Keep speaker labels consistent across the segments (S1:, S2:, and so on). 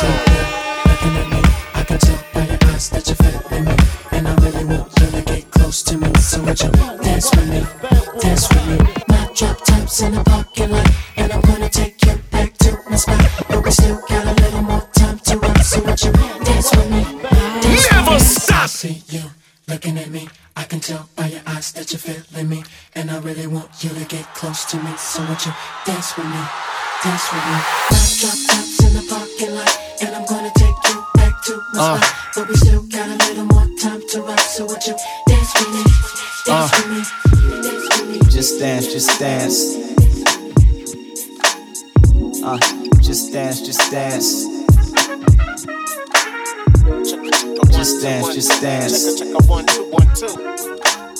S1: go!
S2: I can tell by your eyes that you're feeling me, and I really want you to get close to me. So would you dance with me, dance with me? My drop tops in the parking lot, and I'm gonna take you back to my spot. But we still got a little more time to rock. So would you dance with me? Dance
S1: Never
S2: with me?
S1: stop.
S2: I see you looking at me. I can tell by your eyes that you're feeling me, and I really want you to get close to me. So would you dance with me? Dance with me. My drop tops in the lot, and I'm gonna take you back to my spot. But we still got a little more time to rock. So would you dance with me? Dance with me? Dance with me?
S3: Just dance, just dance. Uh, just dance, just dance. Just dance, just dance.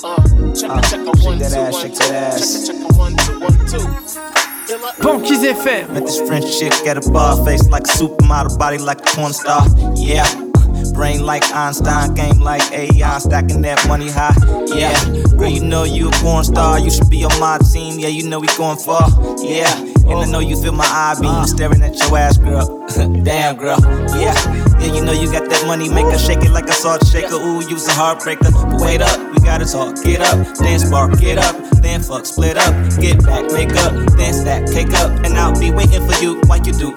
S3: Uh, shake that ass, shake that ass.
S1: Banquise FM.
S3: Met this French chick at a bar, face like a supermodel, body like a porn star. Yeah. Brain like Einstein, game like AI, stacking that money high. Yeah, girl, you know you a porn star. You should be on my team. Yeah, you know we going far. Yeah, and I know you feel my eye beam staring at your ass, girl. Damn, girl. Yeah, yeah, you know you got that money maker, shake it like a salt shaker. Ooh, you's a heartbreaker. But wait up, we gotta talk. Get up, then spark, get up, then fuck, split up, get back, make up, then stack, cake up, and I'll be waiting for you while you do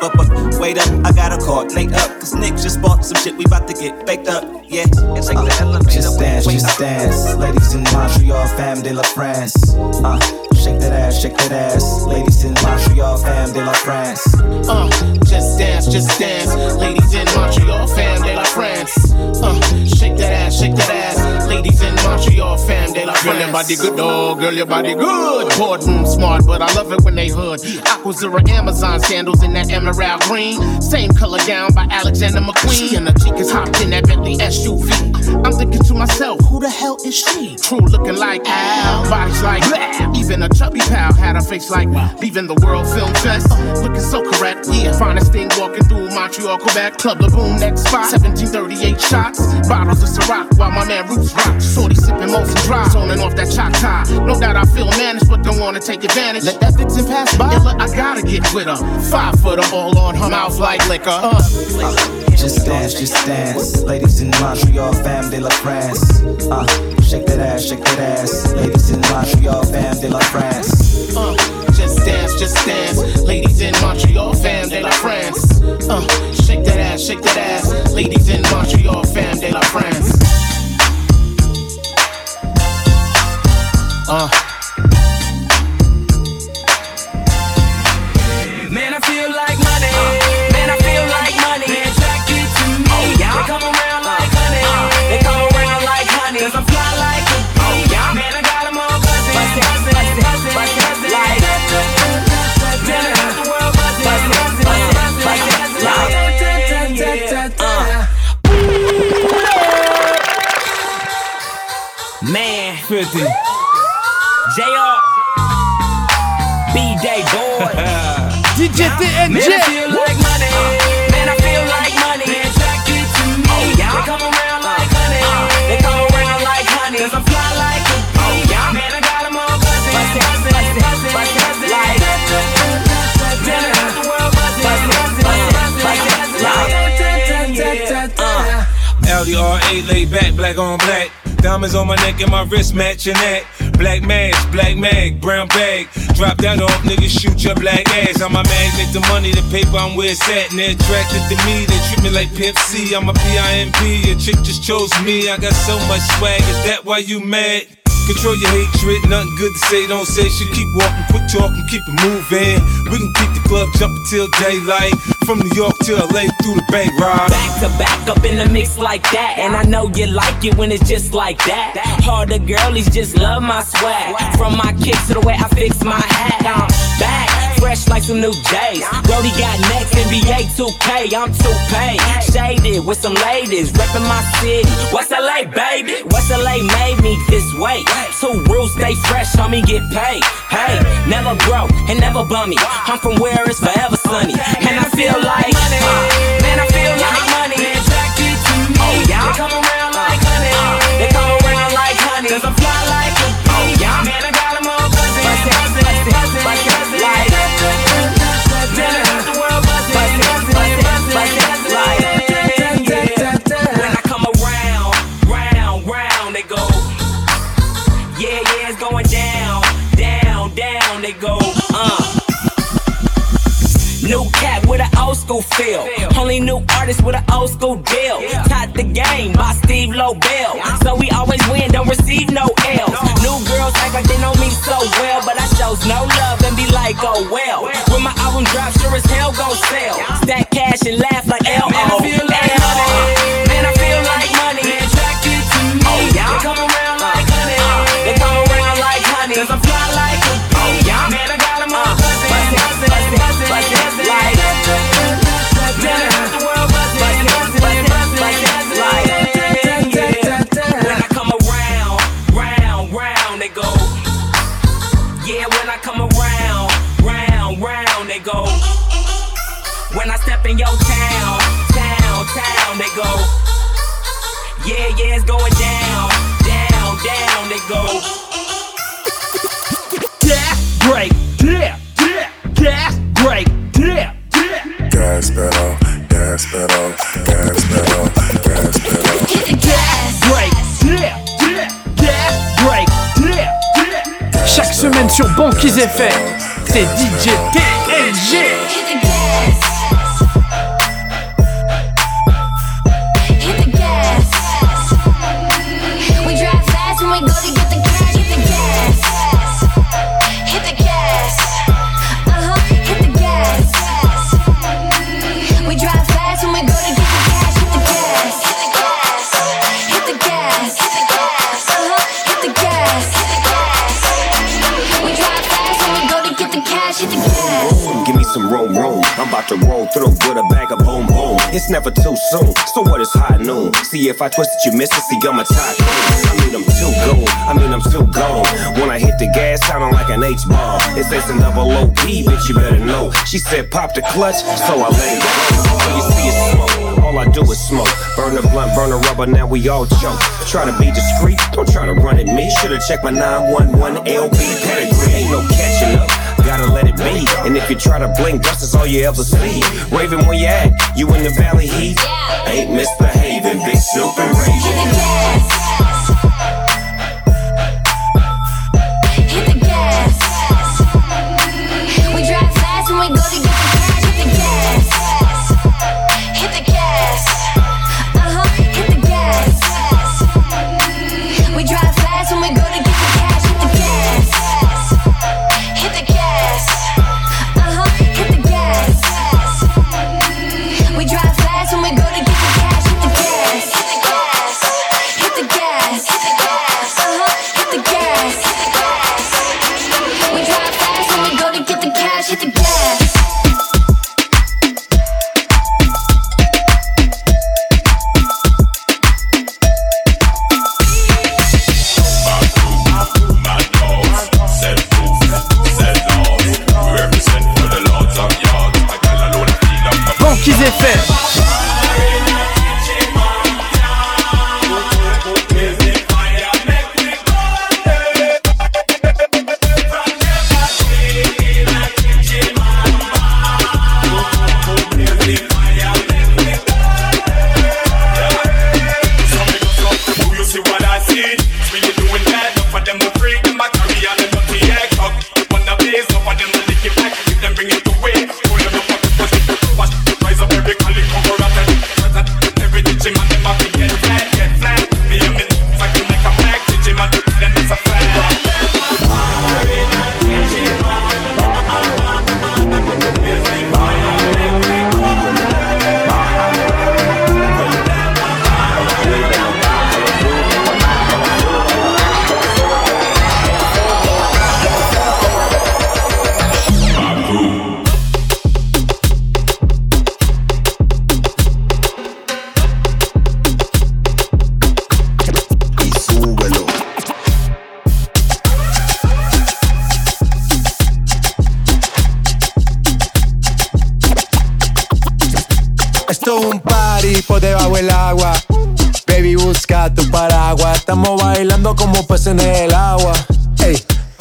S3: make up. But, but wait up, I gotta call Nate up, cause Nick just bought some shit, we about to get baked up. Yeah, it's like the elevator. Just dance, just dance. Ladies in Montreal, fam de la France. Uh, shake that ass, shake that ass. Ladies in Montreal, fam de la France.
S4: Uh, just dance, just dance. Ladies in Montreal, fam de la France. Uh, shake that ass, shake that ass. Ladies in Montreal, fam de la France. Girl, your body good, dog. Girl, your body good. Boardroom smart, but I love it when they hood. Aquazzura Amazon sandals in that emerald green. Same color gown by Alexander McQueen. And the chick is hopped in that Bentley SUV. I'm thinking to myself, who the hell is she? True looking like Al, bodies like blah. Even a chubby pal had a face like leaving the World Film Fest. Looking so correct, yeah. Finest thing walking through Montreal, Quebec. Club the boom, next spot. 1738 shots. Bottles of Ciroc while my man Roots rock. Shorty sipping Molson Dry. Zoning off that chop tie. No doubt I feel managed, but don't wanna take advantage. Let that vixen pass by. Yeah, look, I gotta get with her. Five foot her all on her mouth like liquor. Uh.
S3: Just dance, just dance. Ladies in Montreal, fam de la France. Uh, shake that ass, shake that ass. Ladies in Montreal, fam de la France.
S4: Uh, just dance, just dance. Ladies in Montreal, fam de la France. Uh, shake that ass, shake that ass. Ladies in Montreal, fam de la France. Uh.
S5: Man,
S1: 50.
S5: JR. B-Day boy.
S1: DJ
S5: Man, I feel like money. Man, I feel like money. Man, track to me. They come around like honey. They come around like honey. Cause I'm fly like a bee. Man, I got them all buzzing. Buzzing, buzzing, buzzing, buzzing. Like, man, I got the world buzzing. Buzzing, buzzing, buzzing, buzzing. Like, uh.
S6: LDRA laid back, black on black. Diamonds on my neck and my wrist matching that. Black mask, black mag, brown bag. Drop that off, niggas shoot your black ass. I'm a magnet, the money, the paper, I'm where it's at. And they're attracted to me, they treat me like Pimp C. I'm a PIMP, a chick just chose me. I got so much swag, is that why you mad? Control your hatred, nothing good to say, don't say shit. Keep walking, quit talking, keep it moving. We can keep the club jumping till daylight. From New York to LA through the bank ride.
S5: Back to back up in the mix like that. And I know you like it when it's just like that. Harder girlies just love my swag. From my kicks to the way I fix my hat. I'm back fresh like some new J's. Brody got next, NBA 2K, I'm 2K. Shaded with some ladies, reppin' my city. West LA, baby. West LA made me this way. Two rules, stay fresh, homie, get paid. Hey, never broke and never bummy. I'm from where it's forever sunny. And I feel like money. Man, I feel like money. Attracted to me. Oh, yeah. They come around like honey. Uh, they come around like honey. Cause I'm fly they go. Uh. New cat with an old school feel. Only new artist with an old school deal. Taught the game by Steve Lobel. So we always win, don't receive no L's. New girls act like they know me so well, but I shows no love and be like, oh well. When my album drops, sure as hell gon' sell. Stack cash and laugh like L.
S1: sur Banquise FM, c'est DJ TNG.
S7: Give me some room, room. I'm about to roll through with a bag of boom, boom. It's never too soon. So what is high noon? See if I twist it, you miss it. See, I'm a tycoon. I mean, I'm too gold. I mean, I'm too gold. When I hit the gas, sounding like an H bomb. It says a double OP, bitch, you better know. She said, pop the clutch, so I let it go. All you see is smoke. All I do is smoke. Burn the blunt, burn the rubber, now we all choke. Try to be discreet, don't try to run at me. Should've checked my 911 LB pedigree. Ain't no. Gotta let it be. And if you try to blink, that's just all you ever see. Raving where you at? You in the valley heat? Ain't misbehaving, big Snoop and raging.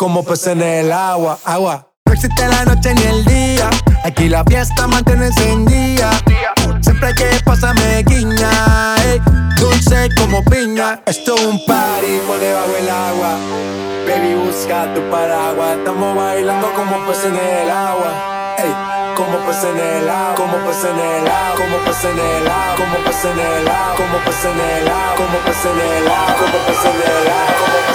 S8: como pez en el agua, agua. No existe la noche ni el día, aquí la fiesta mantiene encendida. Siempre hay que pasarme guiña, ey. dulce como piña. Esto es un party por debajo el agua. Baby, busca tu paraguas. Estamos bailando como pez en el agua. Ey. Como pez en el agua, como pez en el agua, como pez en el agua, como pez en el agua, como pez en el agua, como pez en el agua, como pez en el agua, como pez en el agua.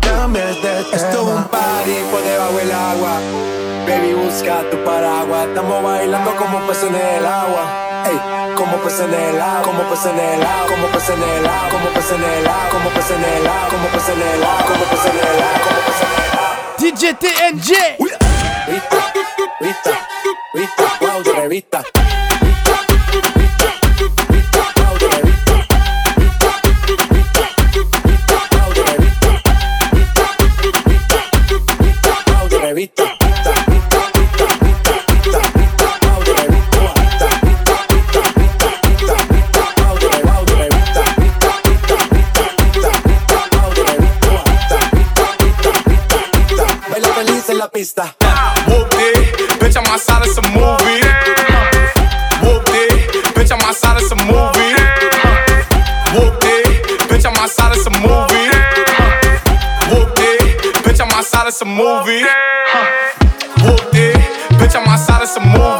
S8: cambies de tema. Esto es un party por debajo del agua. Baby, busca tu paraguas. Estamos bailando como peces en el agua. Ey, como peces en el agua. Como peces en el agua. Como peces en el agua. Como peces en el agua. Como peces en el agua. Como peces en el agua. Como peces en el agua. Como peces en el agua.
S1: DJ TNG.
S8: Vista, vista, vista, wow, de revista. En la.
S9: Whooped it, bitch, I'm outside of some movie. Whooped it, bitch, I'm outside of some movie. Whooped it, bitch, I'm outside of some movie. Whooped it, bitch, I'm outside of some movie. Whooped it, bitch, I'm outside of some movie.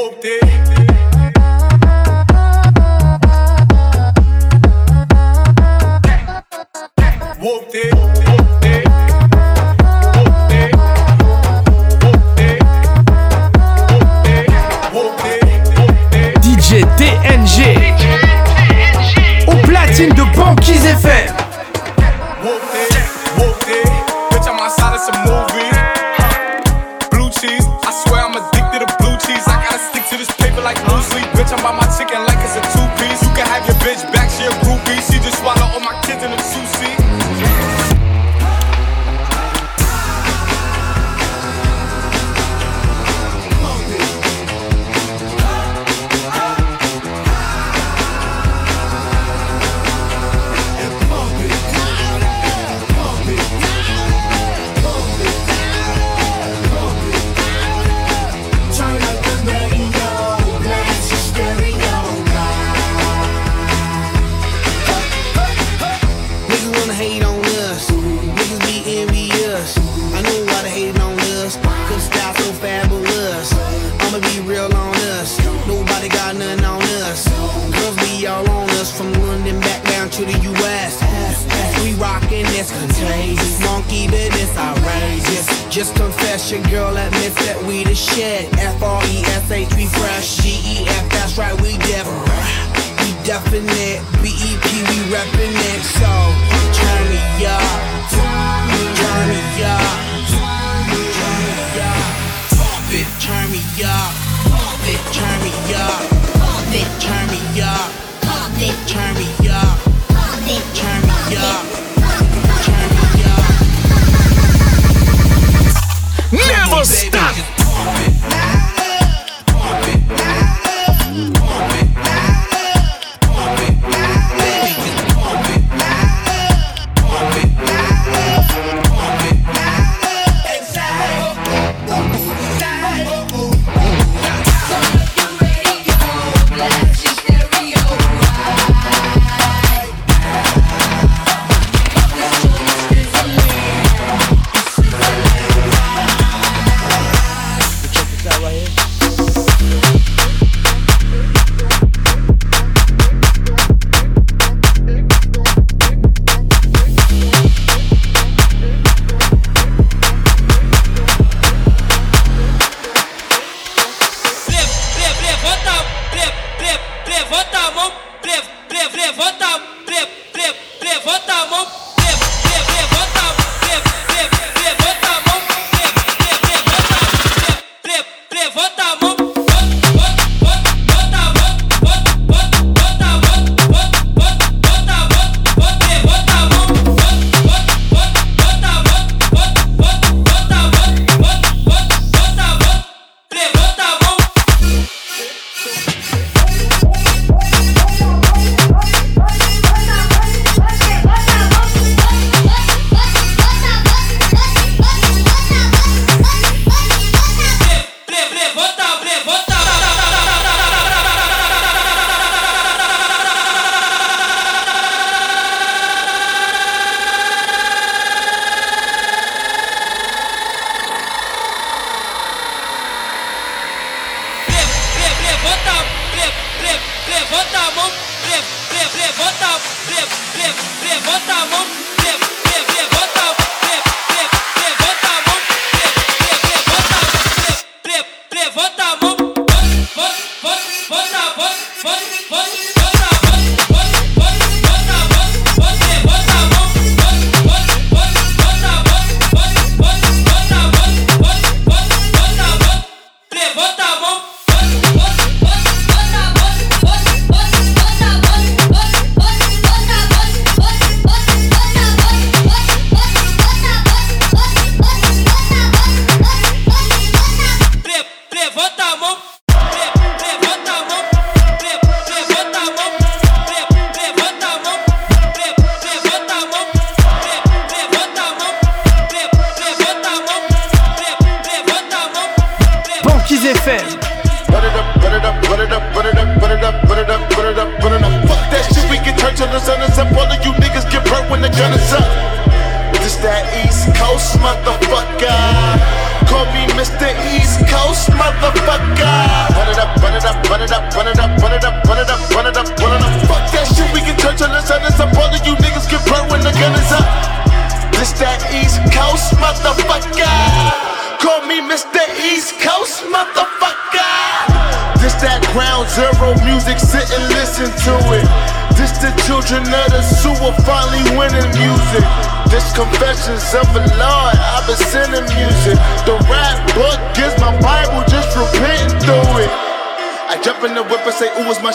S10: hope they
S11: levanta a mão, le- le- levanta, le- le- levanta a mão,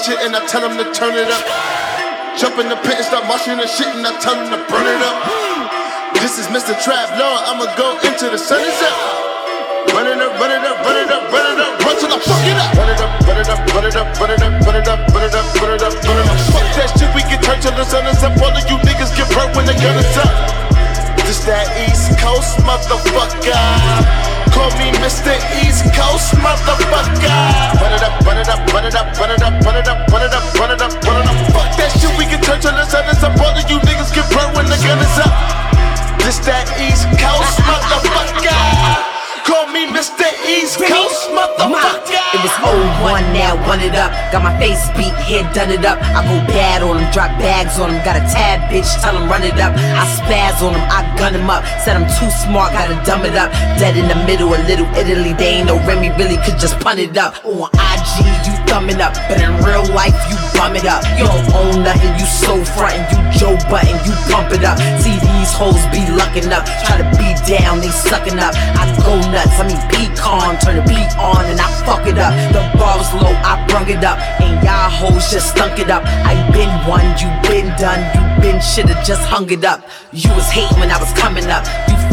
S12: shit, and
S11: I tell them to turn it up. Jump in the pit and start moshing and shit, and I tell them to burn it up. This is Mr. Trap Lord, I'ma go into the sun up. Run it up, run it up, run it up, run it up, run till I fuck it up. Run it up, run it up, run it up, run it up, run it up, run it up, run it up, run it up. Fuck that shit, we can turn till the sun is up. All of you niggas get burnt when the gun is up. This that East Coast motherfucker. Call me Mr. East Coast motherfucker. Run it up, run it up, run it up, run it up, run it up, run it up, run it up, run it up. Fuck that shit, we can turn till the is up. All of you niggas get burnt when the gun is up. This that East Coast motherfucker. Call me Mr. East Coast motherfucker.
S13: It was old 01, now run it up. Got my face beat, head done it up. I go bad on them, drop bags on them. Got a tab bitch, tell them run it up. I spaz on them, I gun him up. Said I'm too smart, gotta dumb it up. Dead in the middle, a little Italy. They ain't no Remy, really could just pun it up. On IG, you thumb it up. But in real life, you bum it up. You don't own nothing, you so frontin'. You Joe Budden, you pump it up. See these hoes be luckin' up. Try to be down, they suckin' up. I go nuts, I mean pecan. Turn the beat on and I fuck it up. The bar was low, I brung it up. And y'all hoes just stunk it up. I been one, you been done. You been shoulda just hung it up. You was hating when I was coming up.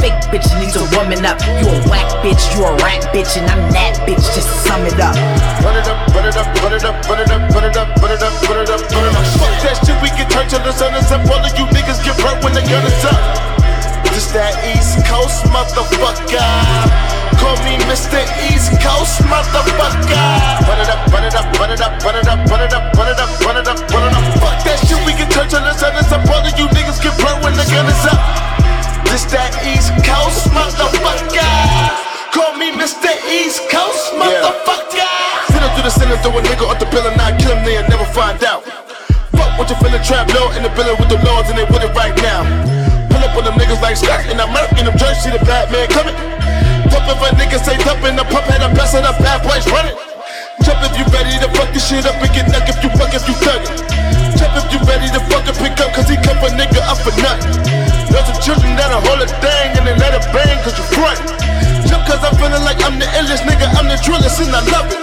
S13: Fake bitch needs a woman up. You a whack bitch, you a rat bitch, and I'm that bitch. Just sum it up.
S11: Run it up, run it up, run it up, run it up, run it up, run it up, run it up, run it up. Fuck that shit, we can turn till the sun is up. All of you niggas get burnt when the gun is up. This that East Coast motherfucker. Call me Mr. East Coast motherfucker. Run it up, run it up, run it up, run it up, run it up, run it up, run it up, run it up. Fuck that shit, we can turn till the sun is up. All of you niggas get burnt when the gun is up. This that East Coast motherfucker. Call me Mr. East Coast motherfucker. Sit up to the center, throw a nigga off the pillar, not kill him, they'll never find out. Fuck what you feeling, trap low in the building with the lords, and they with it right now. Pull up on them niggas like Scott, and I'm murking them jerks, see the Batman coming. Pump if a nigga say dump in the pump head, I'm passing up bad boys running. Jump if you ready to fuck this shit up and get nuck if you fuck if you thug it. Jump if you ready to fuck and pick up, cause he come a nigga up for nothing. Children that'll hold a thing and then let it bang cause you front. Jump cause I'm feeling like I'm the illest nigga, I'm the drillest and I love it.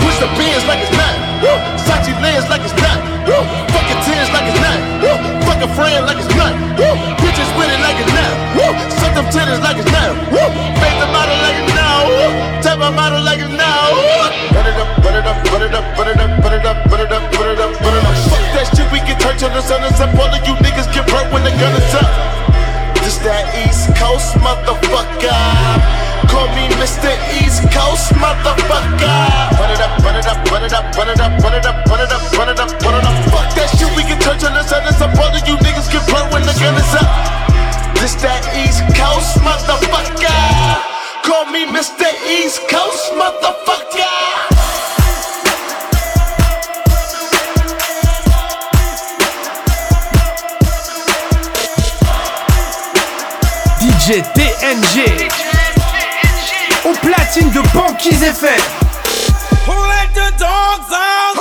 S11: Push the beans like it's not. Woo. Sachi lens like it's not. Woo. Fucking tens like it's not. Woo. Fuck a friend like it's not. Woo. Bitches with it like it's not. Woo. Suck them titties like it's not. Woo. Make the model like it's now. Woo. Tap my model like it's now. Woo. Run it up, run it up, run it up, run it up, run it up, run it up, run it up, run it up. Fuck that shit, we can turn till the sun is up. All of you niggas get burnt when the gun is up. This that East Coast motherfucker. Call me Mr. East Coast motherfucker. Run it up, run it up, run it up, run it up, run it up, run it up, run it up, run it up. Fuck that shit, we can turn till the sun is up. All of you niggas get burnt when the gun is up. This that East Coast motherfucker. Call me Mr. East Coast motherfucker.
S1: TNG Au platine de Banquise FM
S6: Who let the dogs out?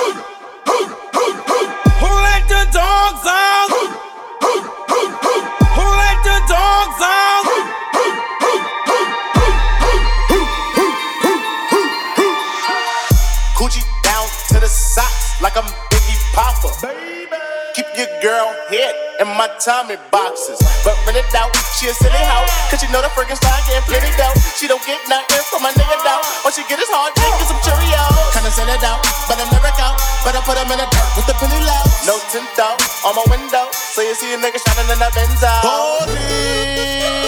S4: In my Tommy boxes. But when it out, she a silly hoe. Cause she know the friggin' style getting plenty dough. She don't get nothing from my nigga though. All she get is hard dick and some Cheerios. Kinda send it out, but I never out. But I put them in the dirt with the penny low. No tint though, on my window. So you see a nigga shining in the Benzo.
S11: We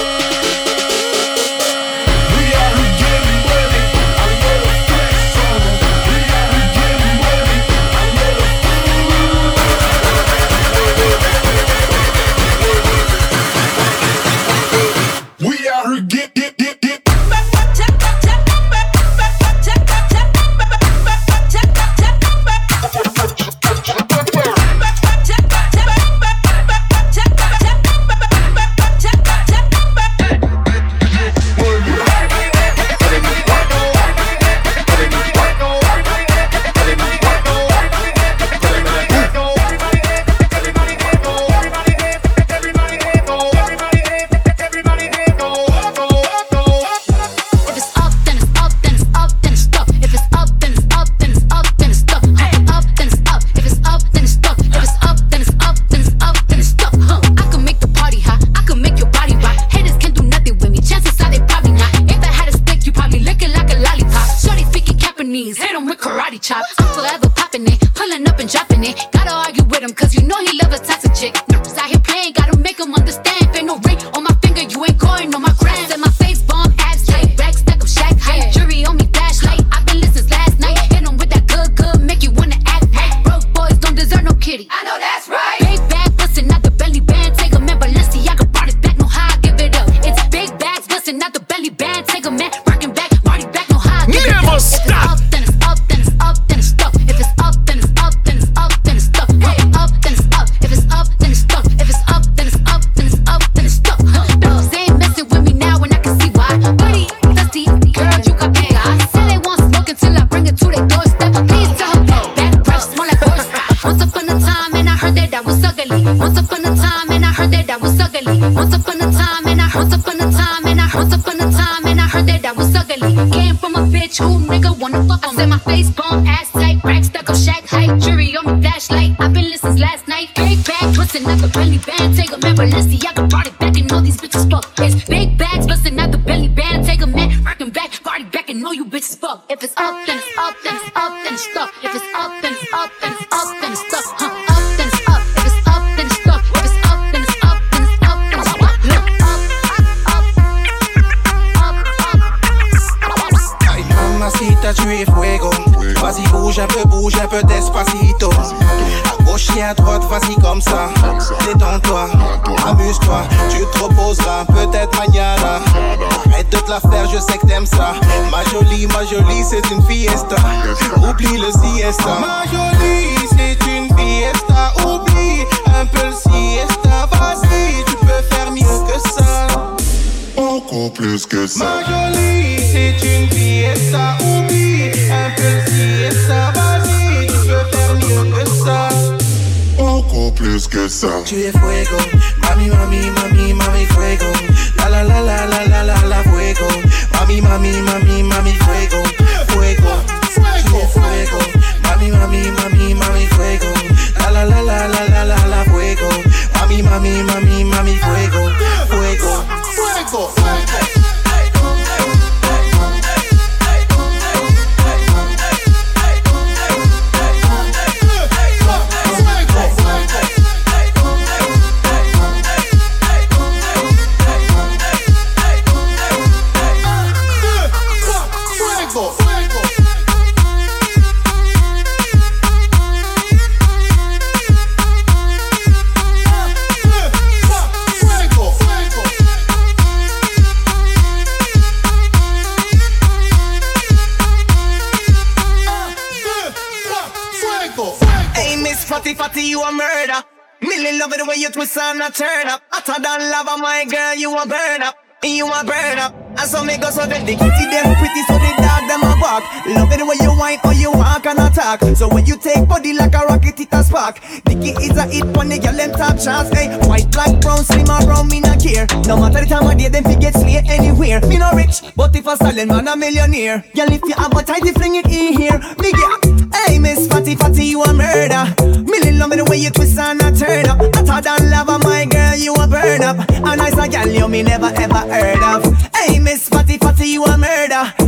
S14: So when you take body like a rocket, it a spark. Dicky is a hit when the girl them top shots. Hey, white, black, brown, slim or brown, me not care. No matter the time of day, them fi get slay anywhere. Me no rich, but if a silent man a millionaire. Girl, if you have a you fling it in here. Me get, hey, Miss Fatty Fatty, you a murder. Millie love the way you twist and I turn up. Hotter than lava, my girl, you a burn up. A nice a girl, you me never ever heard of. Hey, Miss Fatty Fatty, you a murder.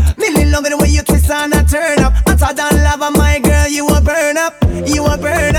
S14: You a burn up. You a burn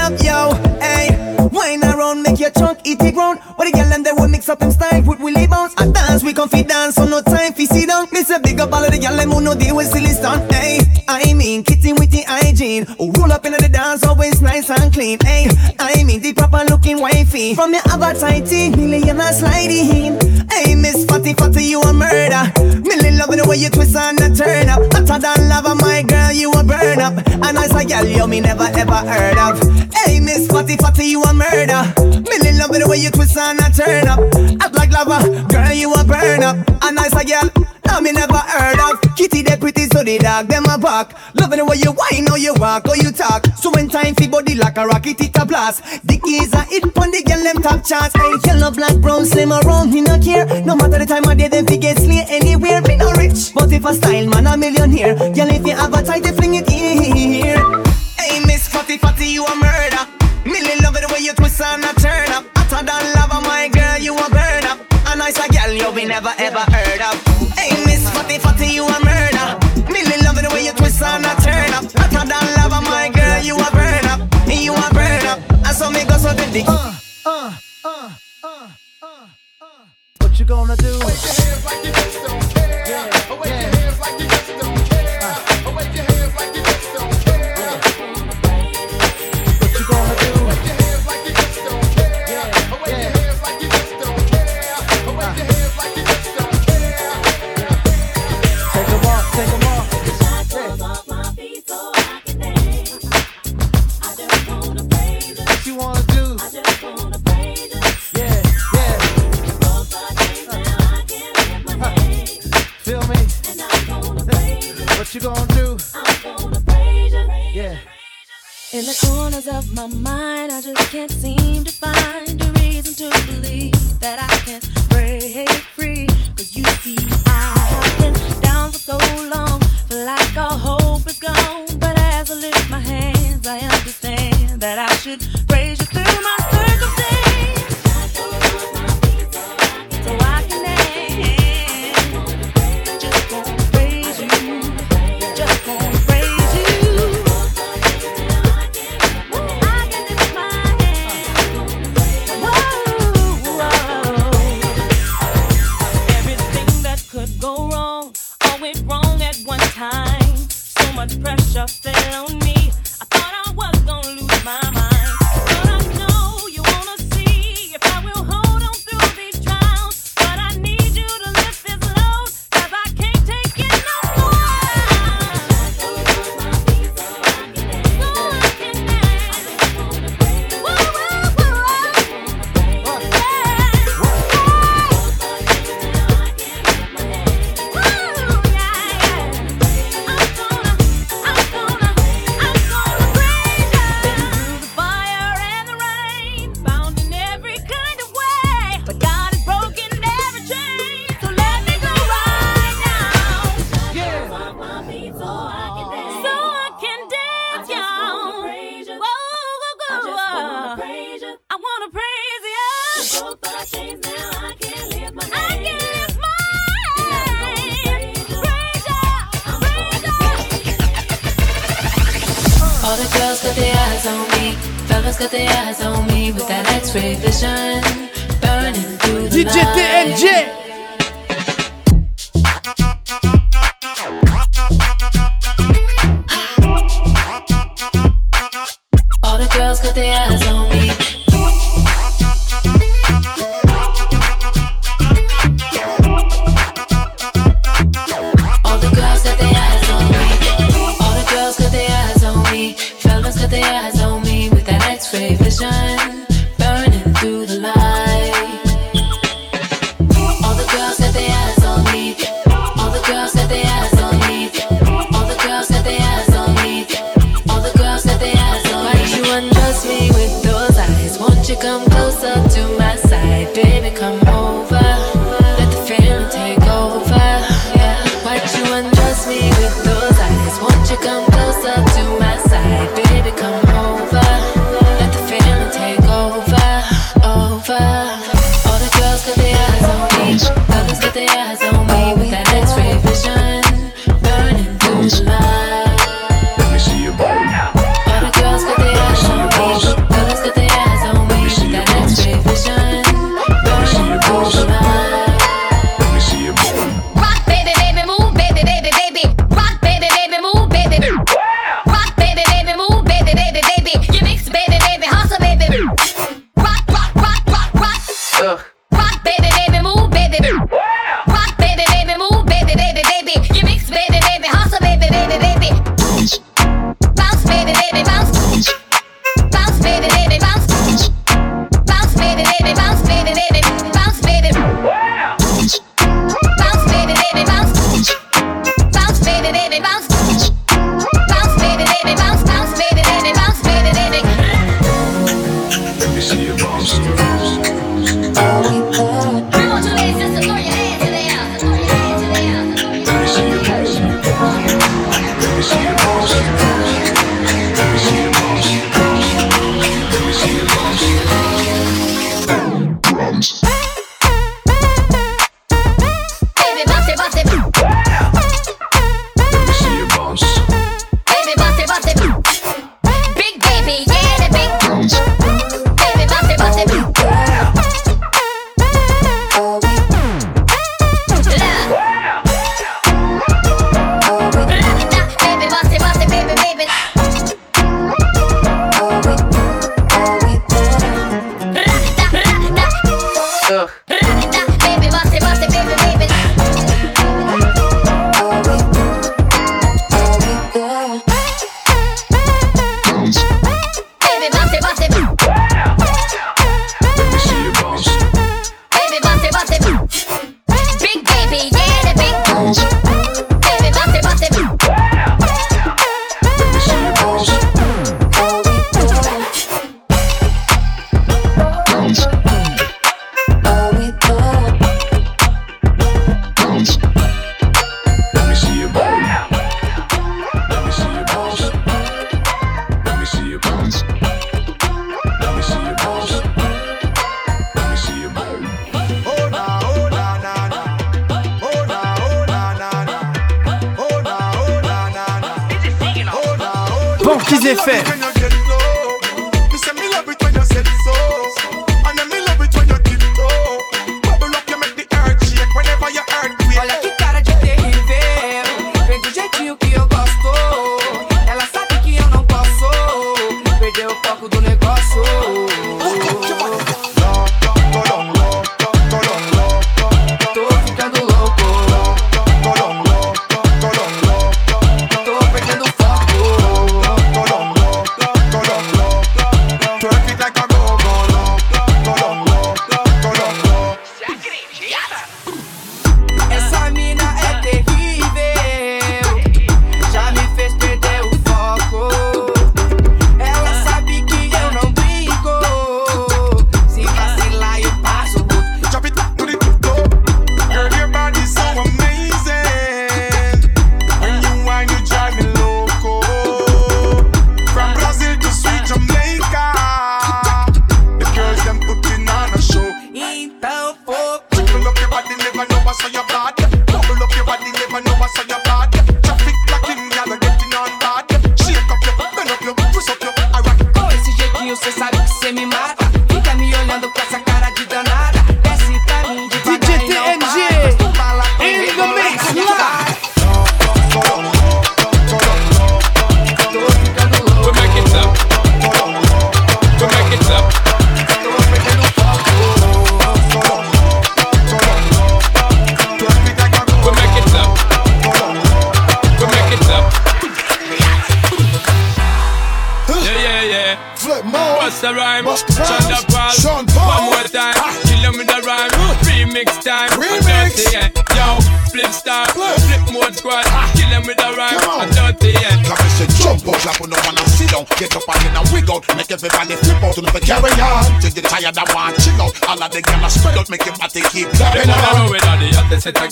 S14: your trunk eat it ground. What the girl and they will mix up them style, put willy bounce. I dance, we come fi dance, so no time fi sit down. Miss a big up all of the girl them who know they will silly stunt. Hey, I mean, kitty with the hygiene. Who roll up into the dance, always nice and clean. Hey, I mean, the proper looking wifey. From your tighty, million a sliding. Hey, Miss Fatty Fatty, you a murder. Millie love it the way you twist and a turn up. Hotter than lava, my girl, you a burn up. And nice a girl, you me never ever heard of. Hey, Miss Fatty Fatty, you a murder. Millie love it the way you twist and a turn up. Act like lava, girl, you a burn up. A nice girl, no me never heard of. Kitty they pretty, so the dog them a bark. Loving the way you whine, how you walk, how you talk. So when time fi body like a rocket, it a blast. The keys a hit pon the girl them top charts. Hey, yellow, black, brown, slim or round, me no care. No matter the time of day, them fi get slay anywhere. Me no rich, but if a style man a millionaire. Girl, if you have a tight, they fling it in here. Hey, Miss Fatty Fatty, you a murder. Me love it the way you twist and I turn up. Hotter than lava, my girl, you a burn up. A nicer gal you'll be never ever heard of. Hey, Miss Fatty Fatty, you a murder. Millie, love it the way you twist and I turn up. Hotter than lava, my girl, you a burn up. You a burn up. And so me go
S8: so the dick. Uh, uh, uh, uh, uh, uh. What you gonna do? Wave your hands like you don't. you gonna do? Yeah.
S15: In the corners of my mind, I just can't seem to find a reason to believe that I can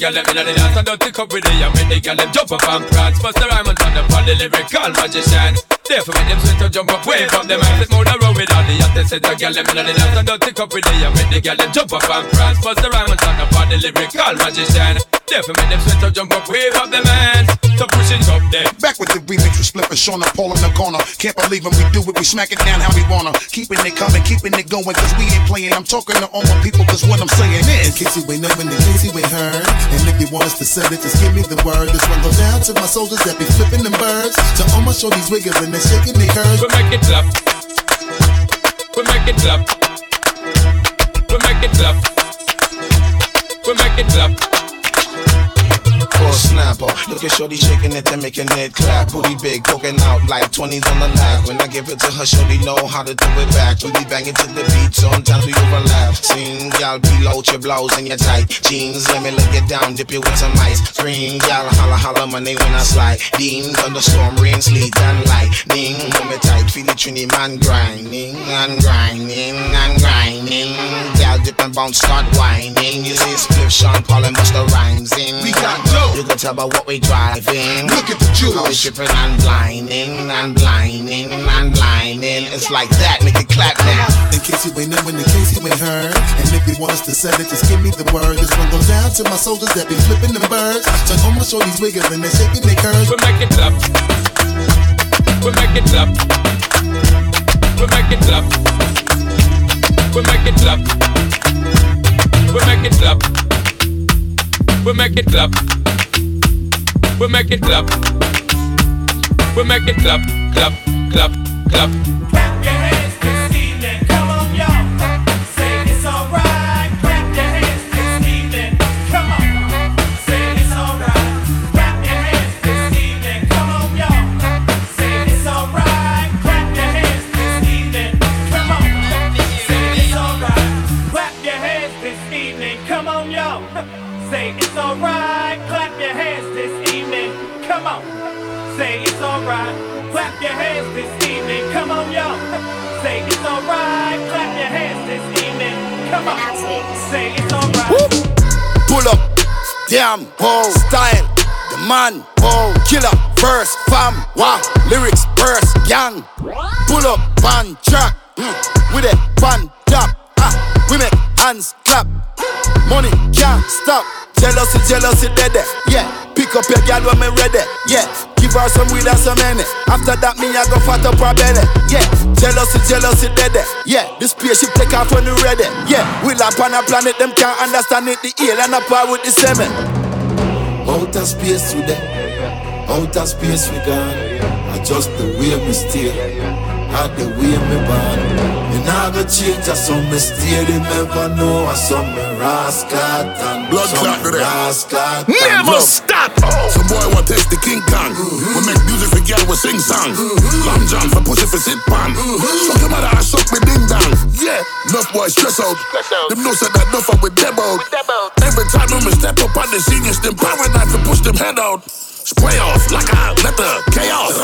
S16: girl them
S9: inna the dance and don't tick up with the and make the girl them jump up and prance. Bust the rhyme and turn up on the lyrical magician. Therefore make them sweat to jump up, wave up them hands. On the road with all the hottest set a girl them inna the dance and don't tick up with the and make the girl them jump up and prance. Bust the rhyme and turn up on the lyrical magician. Therefore make them sweat to jump up, wave up them hands. So push it up there.
S17: Back with the remix we Spliff and Sean and Paul in the corner. Can't believe when we do it, we smack it down how we wanna. Keeping it coming, keeping it going, cause we ain't playing. I'm talking to all my people, cause what I'm saying
S18: In
S17: is.
S18: case you ain't knowing, in case you ain't heard. And if you want us to send it, just give me the word. This one goes down to my soldiers that be flipping them birds. To all my shorties wiggling and shaking their curves.
S9: We make it clap. We make it clap. We make it clap. We make it clap.
S17: For snapper, look at Shorty shaking it and making it clap. Booty big, poking out like 20s on the lap. When I give it to her, Shorty know how to do it back. We be banging to the beat, sometimes we overlap. Sing, y'all below your blouse and your tight jeans. Let me look it down, dip it with some ice. Scream, y'all holla holla my name when I slide. Dean, thunderstorm, rain, sleet, and lightning. Hold me tight, feel the trini man grinding and grinding and grinding. Y'all dip and bounce, start whining. You see, Spliff Sean Paul and Busta Rhymes in.
S16: We got dough.
S17: You can tell by what we driving.
S16: Look at the jewels.
S17: How we shipping and blinding and blinding and blinding. It's like that, make it clap now.
S18: In case you ain't knowing, in case you ain't heard. And if you want us to send it, just give me the word. This one goes down to my soldiers that be flipping them birds. To all my shorties wiggling and shaking their curves.
S9: We make it clap. We make it clap. We make it clap. We make it clap. We make it clap. We make it clap. We make it clap. We make it clap. Clap, clap, clap.
S19: Jealousy, jealousy, dead, eh? yeah. Pick up your girl when me ready, yeah. Give her some weed and some money. After that, me I go fat up her belly, yeah. Jealousy, jealousy, dead, eh? yeah. The spaceship take off when we ready, yeah. We land on a planet, them can't understand it. The alien up with the seven.
S20: Outer space we there, outer space we gone. I just the way me stay, how the way me born. Me nah go change, I saw me stay, they never know. I saw me rascal and
S21: Blood
S20: saw
S21: clot
S20: me oh.
S21: to them.
S20: rascal. and
S21: Never
S20: love.
S21: stop. Some boy want test the King Kong. Mm-hmm. We make music for girl, we sing song. Mm-hmm. Lamb John for pussy for sit pan. Mm-hmm. Suck your mother, I suck me ding dong. Yeah, enough boys stress out. Them know said that enough up with them out. Every time them step up on the seniors, them power knife and push them head out. Spray off like I let the chaos.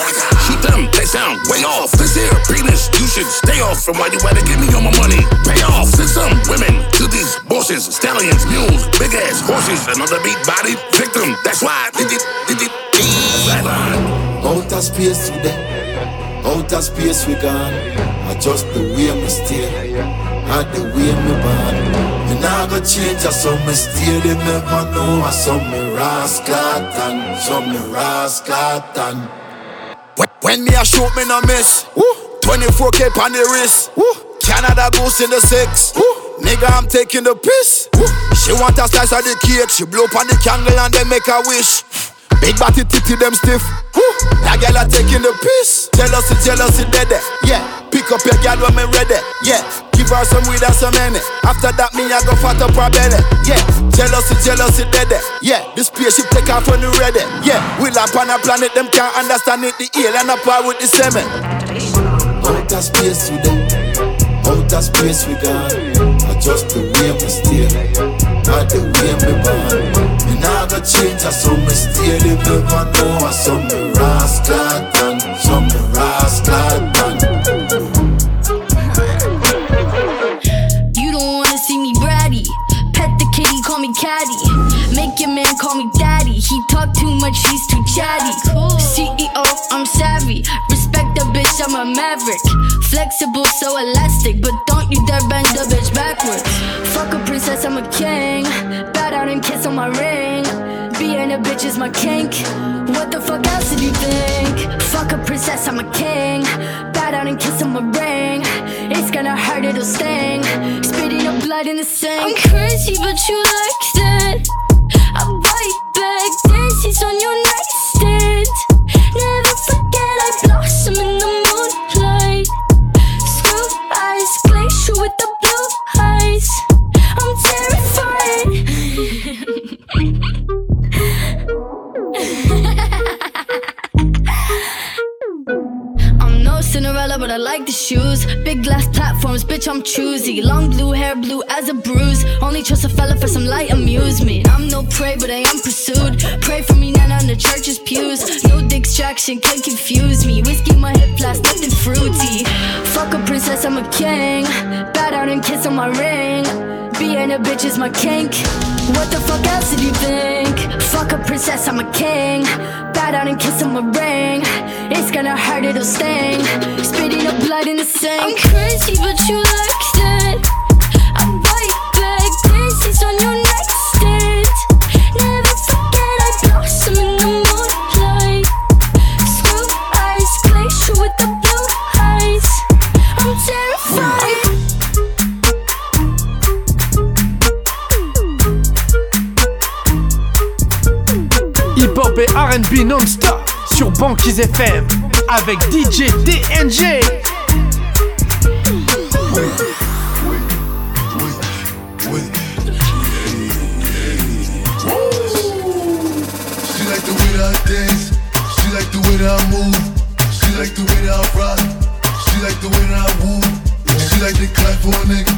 S21: Shoot them, they sound way off. This here penis, you should stay off from why you better give me all my money. Pay off. Send some women to these bosses, stallions, mules, big ass horses, another beat body victim. That's why did it, did it.
S20: Outer space we there, outer space we gone. I just the way me stay, how the way me born. Me change, I saw me stay, they never know. I saw me rascal and saw me rascal and.
S19: When, when me a shoot, me no miss. 24k on the wrist. Canada goose in the six. Nigga, I'm taking the piss. She want a slice of the cake. She blow up on the candle and then make a wish. Big body titty them stiff. That girl a taking the piss. Jealousy, jealousy, dead. Yeah. Pick up your girl when me ready. Yeah. Give her some weed and some money. After that, me I go fat up her belly. Yeah. Jealousy, jealousy, dead. Yeah. The spaceship take off when we ready. Yeah. We land on a planet, them can't understand it. The alien up with the semen.
S20: Outer space we there, outer space we gone. I just the way me stay, not the way me born. Me nah go change, I saw me stay, they never know. I saw me rascal and saw me rascal.
S22: Man call me daddy. He talk too much, he's too chatty. CEO, I'm savvy. Respect the bitch, I'm a maverick. Flexible, so elastic, but don't you dare bend the bitch backwards. Fuck a princess, I'm a king. Bow down and kiss on my ring. Being a bitch is my kink. What the fuck else did you think? Fuck a princess, I'm a king. Bow down and kiss on my ring. It's gonna hurt, it'll sting. Spitting up blood in the sink. I'm crazy, but you like that. Back, on your nightstand. Glass platforms, bitch, I'm choosy. Long blue hair, blue as a bruise. Only trust a fella for some light amusement. I'm no prey, but I am pursued. Pray for me, not on the church's pews. No distraction can confuse me. Whiskey, my hip flask, nothing fruity. Fuck a princess, I'm a king. Bow down and kiss on my ring. Being a bitch is my kink. What the fuck else did you think? Fuck a princess, I'm a king. Bow down and kiss on my ring. It's gonna hurt, it'll sting. Spitting up blood in the sink. I'm crazy, but you like
S23: to clap for a nigga.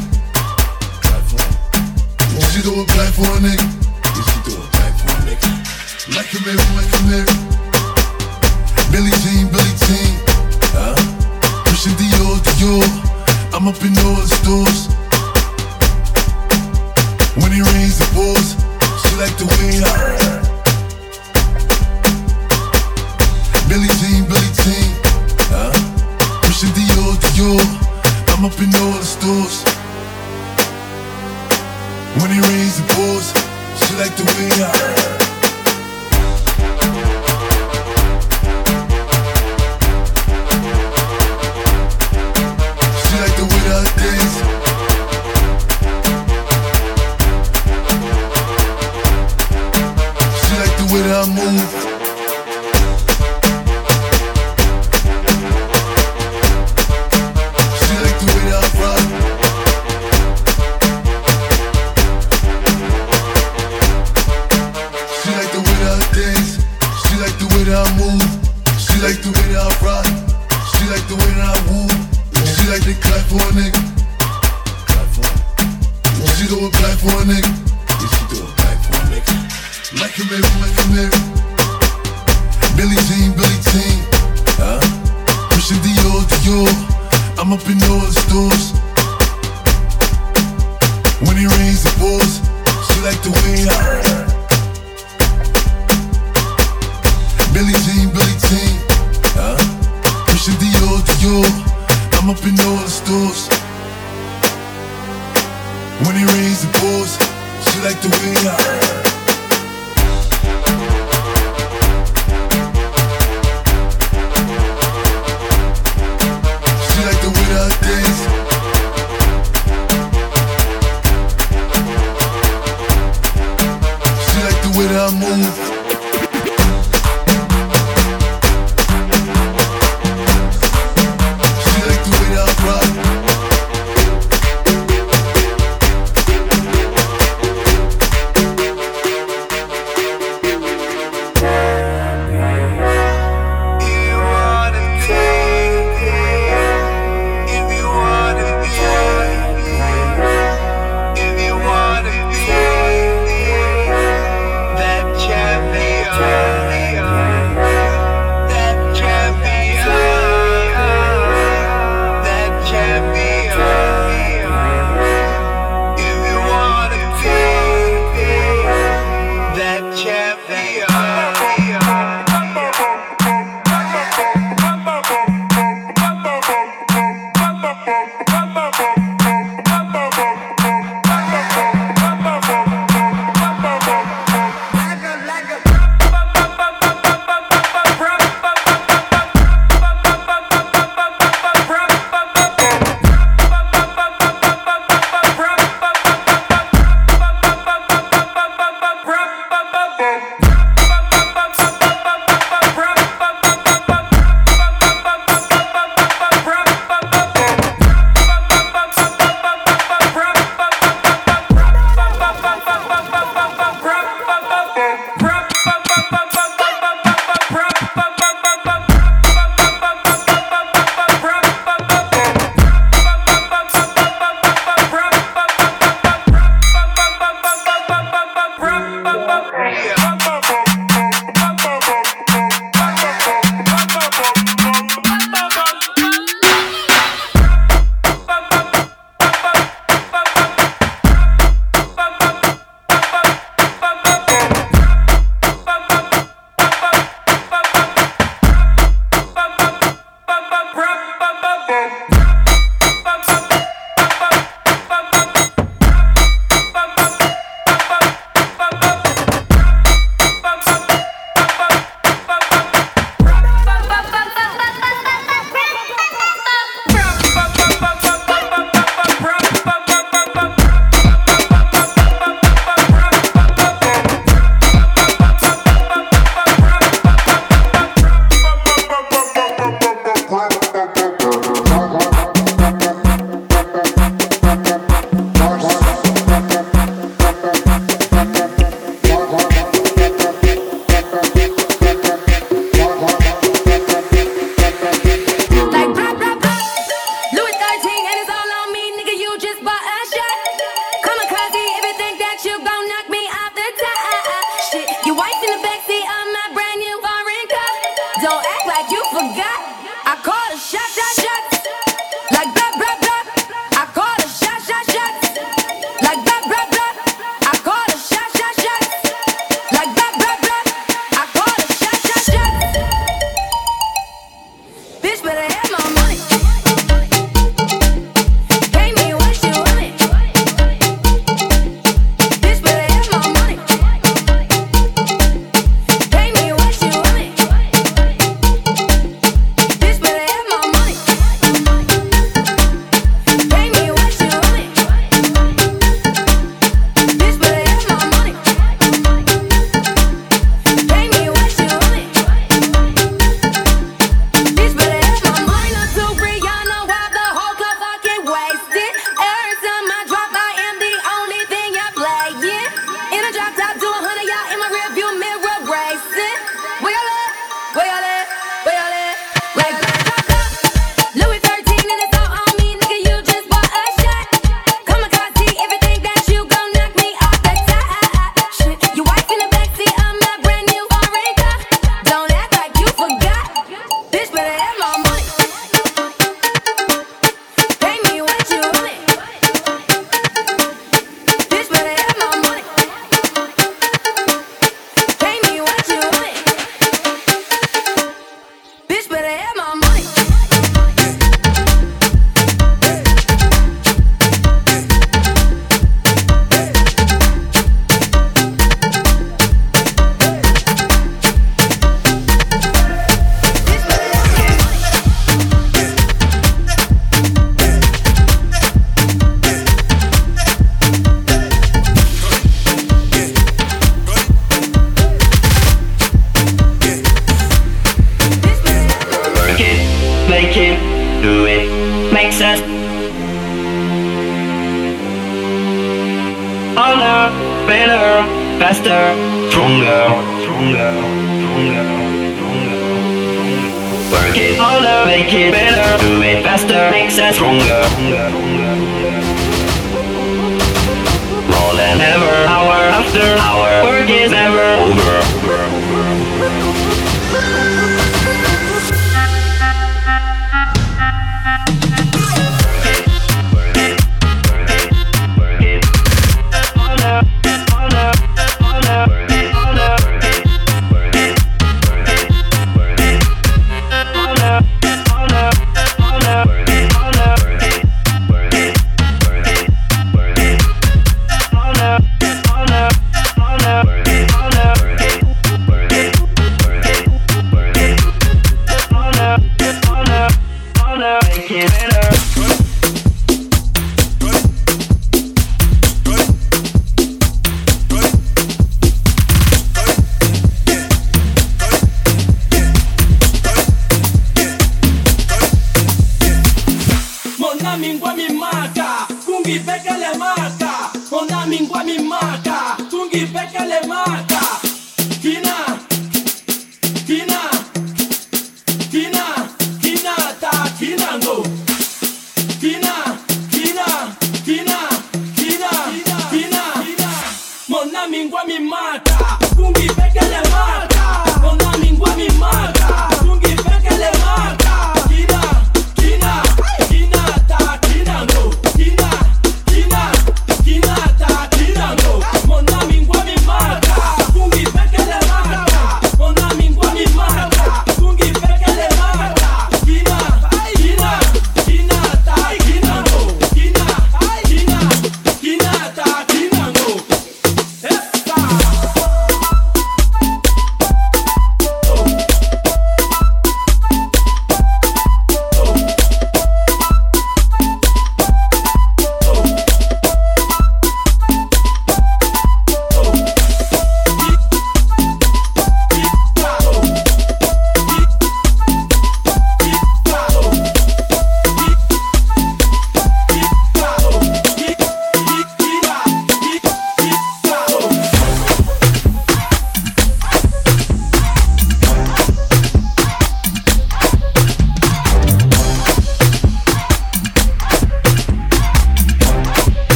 S23: Clap for him. She do it clap for a nigga. Like a mirror, like a mirror.
S19: Billie Jean, Billie Jean. Huh? Pushing Dior, Dior. I'm up in all the stores. When it rains, it pours. She like the way I. Billie Jean, Billie Jean. Huh? Pushing Dior, Dior. I'm up in all the stores. When it rains, it pours. She like the way I.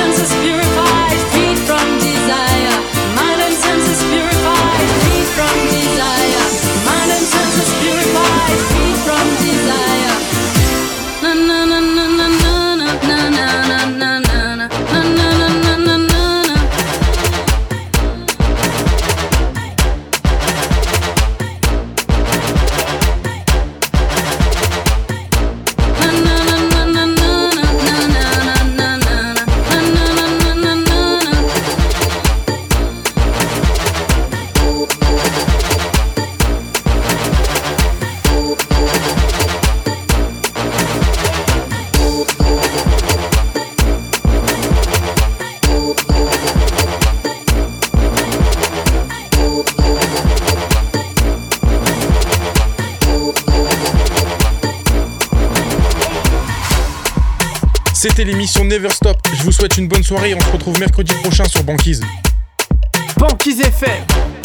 S15: conscience is purified.
S24: C'était l'émission Never Stop. Je vous souhaite une bonne soirée et on se retrouve mercredi prochain sur Banquise.
S1: Banquise FM